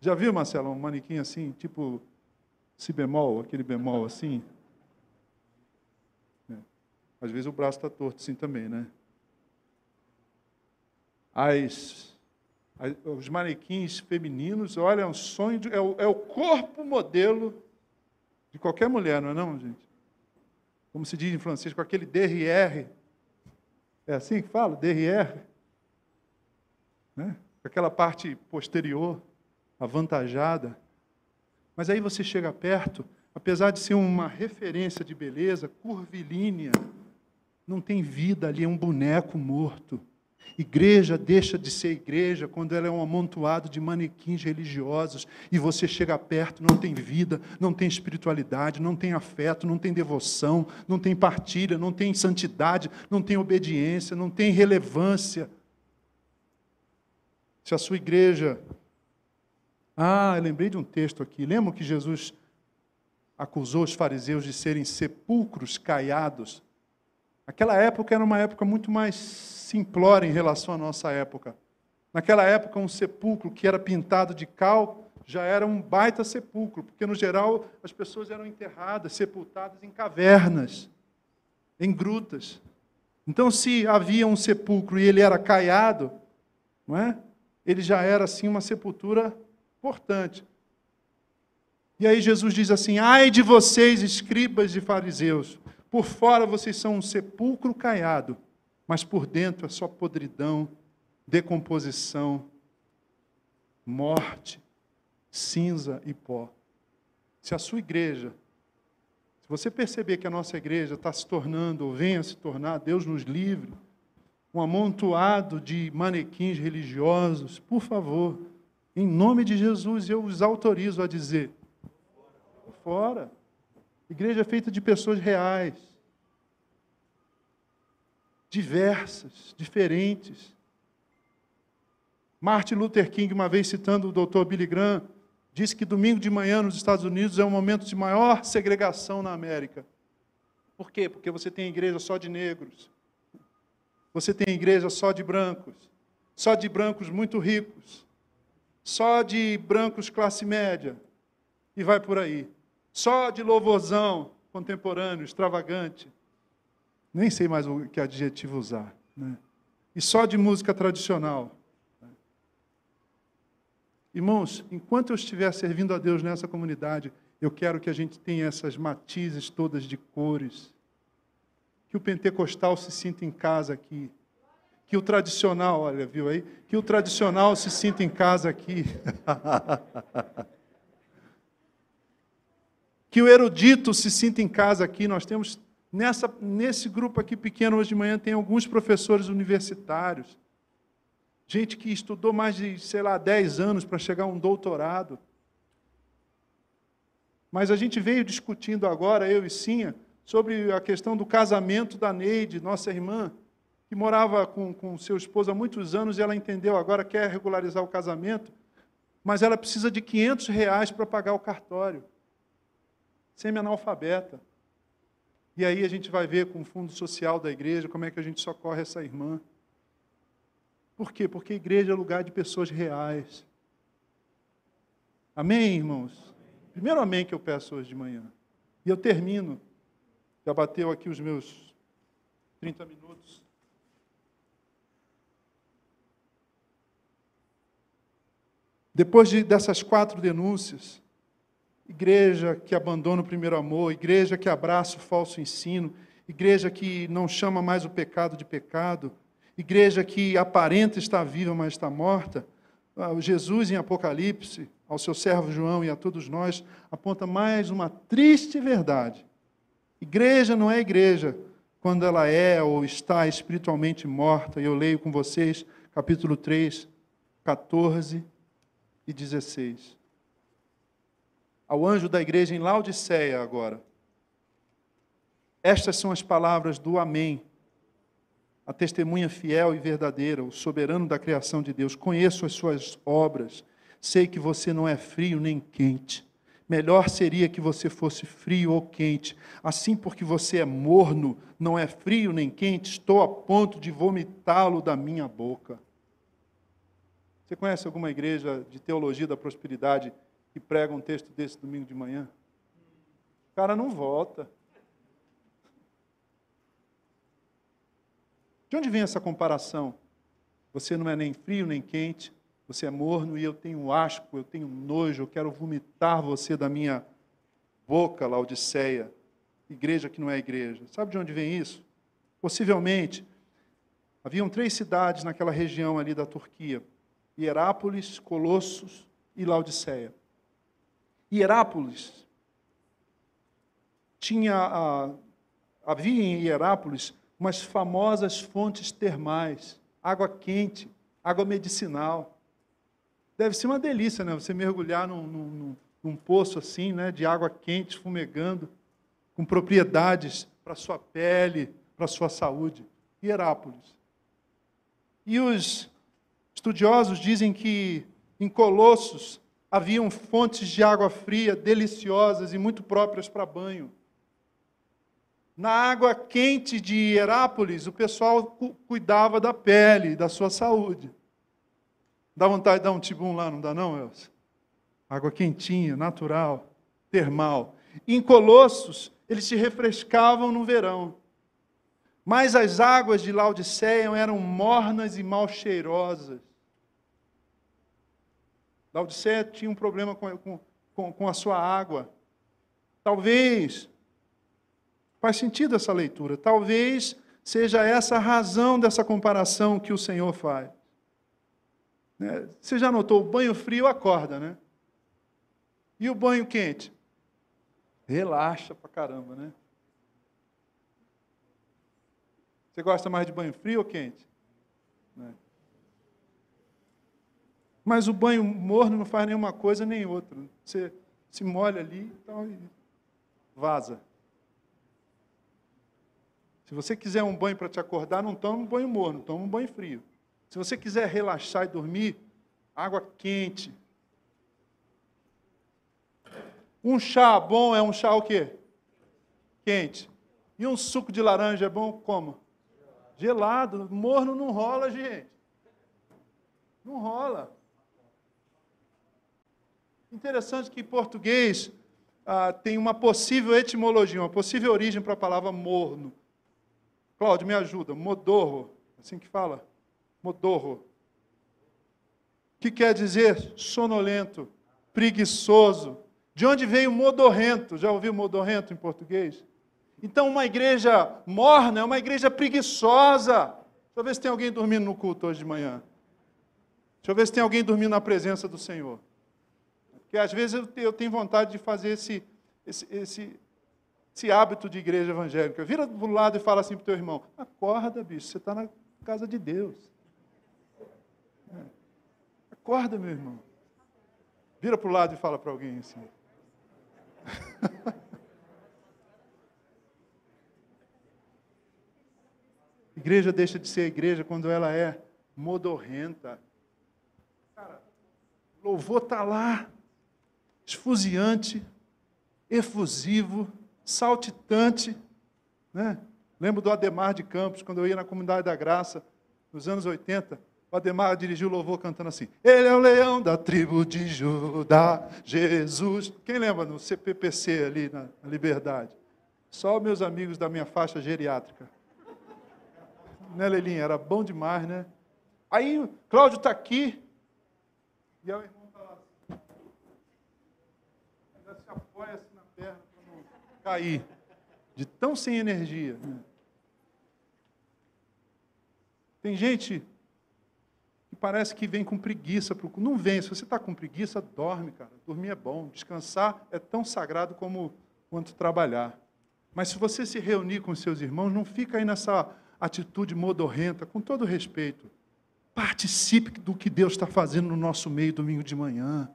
Já viu, Marcelo, um manequim assim, tipo si bemol, aquele bemol assim? É. Às vezes o braço está torto assim também, né? As, as, os manequins femininos, olha, é um sonho, de, é, o, é o corpo modelo de qualquer mulher, não é não, gente? Como se diz em francês, com aquele derrière. É assim que fala? Derrière? Né? Com aquela parte posterior, avantajada. Mas aí você chega perto, apesar de ser uma referência de beleza, curvilínea, não tem vida ali, é um boneco morto. Igreja deixa de ser igreja quando ela é um amontoado de manequins religiosos e você chega perto, não tem vida, não tem espiritualidade, não tem afeto, não tem devoção, não tem partilha, não tem santidade, não tem obediência, não tem relevância. Se a sua igreja. Ah, eu lembrei de um texto aqui. Lembram que Jesus acusou os fariseus de serem sepulcros caiados? Aquela época era uma época muito mais simplória em relação à nossa época. Naquela época, um sepulcro que era pintado de cal já era um baita sepulcro, porque no geral as pessoas eram enterradas, sepultadas em cavernas, em grutas. Então, se havia um sepulcro e ele era caiado, não é? Ele já era assim uma sepultura importante. E aí Jesus diz assim: "Ai de vocês, escribas e fariseus, por fora vocês são um sepulcro caiado, mas por dentro é só podridão, decomposição, morte, cinza e pó. Se a sua igreja, se você perceber que a nossa igreja está se tornando, ou venha se tornar, Deus nos livre, um amontoado de manequins religiosos, por favor, em nome de Jesus, eu os autorizo a dizer: fora. Igreja é feita de pessoas reais diversas, diferentes. Martin Luther King, uma vez citando o Dr. Billy Graham, disse que domingo de manhã nos Estados Unidos é um momento de maior segregação na América. Por quê? Porque você tem igreja só de negros, você tem igreja só de brancos, só de brancos muito ricos, só de brancos classe média, e vai por aí. Só de louvorzão contemporâneo, extravagante nem sei mais o que adjetivo usar. Né? E só de música tradicional. Irmãos, enquanto eu estiver servindo a Deus nessa comunidade, eu quero que a gente tenha essas matizes todas de cores. Que o pentecostal se sinta em casa aqui. Que o tradicional, olha, viu aí? Que o tradicional se sinta em casa aqui. que o erudito se sinta em casa aqui. Nós temos Nessa, nesse grupo aqui pequeno, hoje de manhã, tem alguns professores universitários. Gente que estudou mais de, sei lá, 10 anos para chegar a um doutorado. Mas a gente veio discutindo agora, eu e Sinha, sobre a questão do casamento da Neide, nossa irmã, que morava com, com seu esposo há muitos anos e ela entendeu agora, quer regularizar o casamento, mas ela precisa de 500 reais para pagar o cartório. Semi-analfabeta. E aí a gente vai ver com o fundo social da igreja como é que a gente socorre essa irmã. Por quê? Porque a igreja é lugar de pessoas reais. Amém, irmãos? Primeiro amém que eu peço hoje de manhã. E eu termino. Já bateu aqui os meus 30 minutos. Depois de, dessas quatro denúncias, igreja que abandona o primeiro amor, igreja que abraça o falso ensino, igreja que não chama mais o pecado de pecado, igreja que aparenta estar viva, mas está morta. Ah, Jesus, em Apocalipse, ao seu servo João e a todos nós, aponta mais uma triste verdade. Igreja não é igreja quando ela é ou está espiritualmente morta. E eu leio com vocês capítulo 3, 14 e 16. Ao anjo da igreja em Laodiceia agora. Estas são as palavras do Amém, a testemunha fiel e verdadeira, o soberano da criação de Deus. Conheço as suas obras, sei que você não é frio nem quente. Melhor seria que você fosse frio ou quente. Assim, porque você é morno, não é frio nem quente, estou a ponto de vomitá-lo da minha boca. Você conhece alguma igreja de teologia da prosperidade que prega um texto desse domingo de manhã? O cara não volta. De onde vem essa comparação? Você não é nem frio nem quente, você é morno e eu tenho asco, eu tenho nojo, eu quero vomitar você da minha boca, Laodiceia. Igreja que não é igreja. Sabe de onde vem isso? Possivelmente, haviam três cidades naquela região ali da Turquia: Hierápolis, Colossos e Laodiceia. Hierápolis tinha, havia em Hierápolis umas famosas fontes termais, água quente, água medicinal. Deve ser uma delícia, né? Você mergulhar num, num, num poço assim, né? De água quente, fumegando, com propriedades para sua pele, para sua saúde. Hierápolis. E os estudiosos dizem que em Colossos haviam fontes de água fria deliciosas e muito próprias para banho. Na água quente de Hierápolis, o pessoal cuidava da pele, da sua saúde. Dá vontade de dar um tibum lá, não dá não, Elcio? Água quentinha, natural, termal. Em Colossos, eles se refrescavam no verão. Mas as águas de Laodiceia eram mornas e mal cheirosas. Laodiceia tinha um problema com, com, com a sua água. Talvez, faz sentido essa leitura, talvez seja essa a razão dessa comparação que o Senhor faz. Né? Você já notou, o banho frio acorda, né? E o banho quente? Relaxa pra caramba, né? Você gosta mais de banho frio ou quente? Né? Mas o banho morno não faz nenhuma coisa nem outra. Você se molha ali então, e vaza. Se você quiser um banho para te acordar, não toma um banho morno, toma um banho frio. Se você quiser relaxar e dormir, água quente. Um chá bom é um chá o quê? Quente. E um suco de laranja é bom como? Gelado. Morno não rola, gente. Não rola. Interessante que em português ah, tem uma possível etimologia, uma possível origem para a palavra morno. Cláudio, me ajuda. Modorro. Assim que fala? modorro. Que quer dizer sonolento, preguiçoso. De onde veio modorrento? Já ouviu modorrento em português? Então, uma igreja morna é uma igreja preguiçosa. Deixa eu ver se tem alguém dormindo no culto hoje de manhã. Deixa eu ver se tem alguém dormindo na presença do Senhor. Porque às vezes eu tenho vontade de fazer esse, esse, esse, esse hábito de igreja evangélica. Vira do lado e fala assim para o teu irmão: acorda, bicho, você está na casa de Deus. Acorda, meu irmão. Vira para o lado e fala para alguém assim. igreja deixa de ser igreja quando ela é modorrenta. Cara, louvor está lá, esfuziante, efusivo, saltitante. Né? Lembro do Ademar de Campos, quando eu ia na Comunidade da Graça, nos anos 80. O Ademar dirigiu o louvor cantando assim: Ele é o leão da tribo de Judá, Jesus. Quem lembra no CPPC ali na, Liberdade? Só meus amigos da minha faixa geriátrica. Né, Lelinha? Era bom demais, né? Aí, Cláudio está aqui. E aí o irmão está lá. Ainda se apoia assim na perna para não cair. De tão sem energia. Tem gente parece que vem com preguiça. Não vem. Se você está com preguiça, dorme, cara. Dormir é bom. Descansar é tão sagrado como quanto trabalhar. Mas se você se reunir com seus irmãos, não fica aí nessa atitude modorrenta, com todo respeito. Participe do que Deus está fazendo no nosso meio domingo de manhã.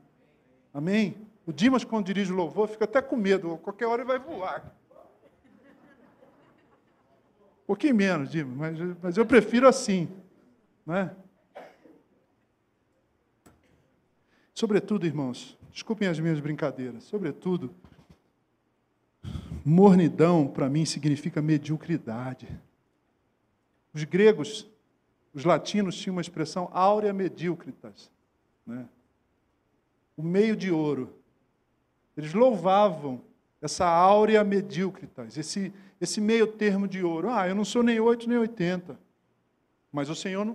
Amém? O Dimas, quando dirige o louvor, fica até com medo. Qualquer hora ele vai voar. Um pouquinho menos, Dimas, mas, mas eu prefiro assim. Né? Sobretudo, irmãos, desculpem as minhas brincadeiras, sobretudo, mornidão para mim significa mediocridade. Os gregos, os latinos tinham uma expressão áurea medícritas, né? o meio de ouro. Eles louvavam essa áurea medícritas, esse, esse meio termo de ouro. Ah, eu não sou nem oito nem oitenta. Mas o Senhor,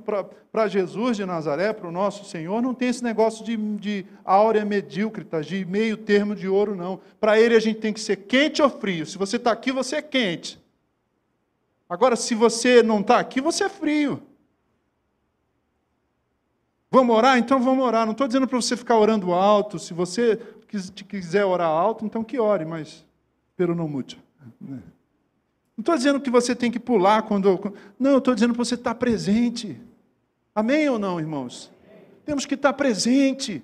para Jesus de Nazaré, para o nosso Senhor, não tem esse negócio de, de áurea medícrita, de meio termo de ouro, não. Para Ele a gente tem que ser quente ou frio. Se você está aqui, você é quente. Agora, se você não está aqui, você é frio. Vamos orar? Então vamos orar. Não estou dizendo para você ficar orando alto. Se você quiser orar alto, então que ore, mas pero não muito. Né? Não estou dizendo que você tem que pular quando. Não, eu estou dizendo para você estar presente. Amém ou não, irmãos? Temos que estar presente.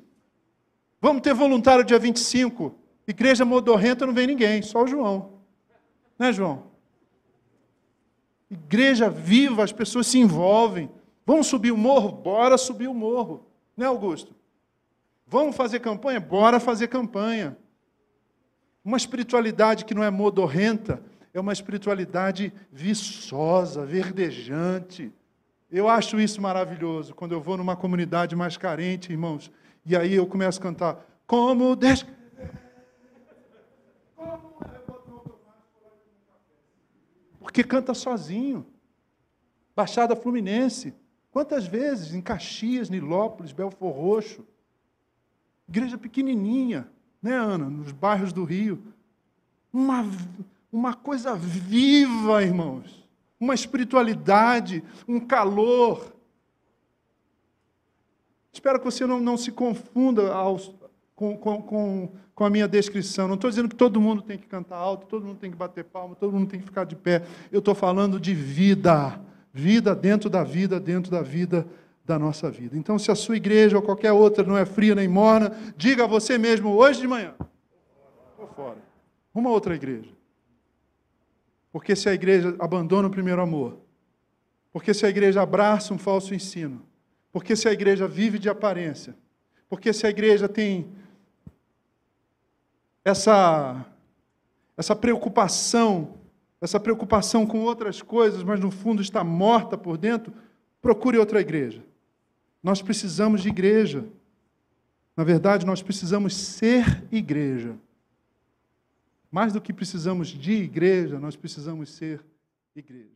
Vamos ter voluntário dia 25. Igreja modorrenta não vem ninguém, só o João. Né, João? Igreja viva, as pessoas se envolvem. Vamos subir o morro? Bora subir o morro. Né, Augusto? Vamos fazer campanha? Bora fazer campanha. Uma espiritualidade que não é modorrenta é uma espiritualidade viçosa, verdejante. Eu acho isso maravilhoso quando eu vou numa comunidade mais carente, irmãos, e aí eu começo a cantar: Como deixa. Porque canta sozinho. Baixada Fluminense. Quantas vezes em Caxias, Nilópolis, Belfor Roxo, igreja pequenininha, né, Ana, nos bairros do Rio. Uma, uma coisa viva, irmãos. Uma espiritualidade, um calor. Espero que você não, não se confunda aos, com, com, com, com a minha descrição. Não estou dizendo que todo mundo tem que cantar alto, todo mundo tem que bater palma, todo mundo tem que ficar de pé. Eu estou falando de vida Vida dentro da vida, dentro da vida da nossa vida. Então, se a sua igreja ou qualquer outra não é fria nem morna, diga a você mesmo hoje de manhã: estou fora. Uma outra igreja. Porque se a igreja abandona o primeiro amor, porque se a igreja abraça um falso ensino, porque se a igreja vive de aparência, porque se a igreja tem essa, essa preocupação essa preocupação com outras coisas, mas no fundo está morta por dentro, procure outra igreja. Nós precisamos de igreja. Na verdade, nós precisamos ser igreja. Mais do que precisamos de igreja, nós precisamos ser igreja.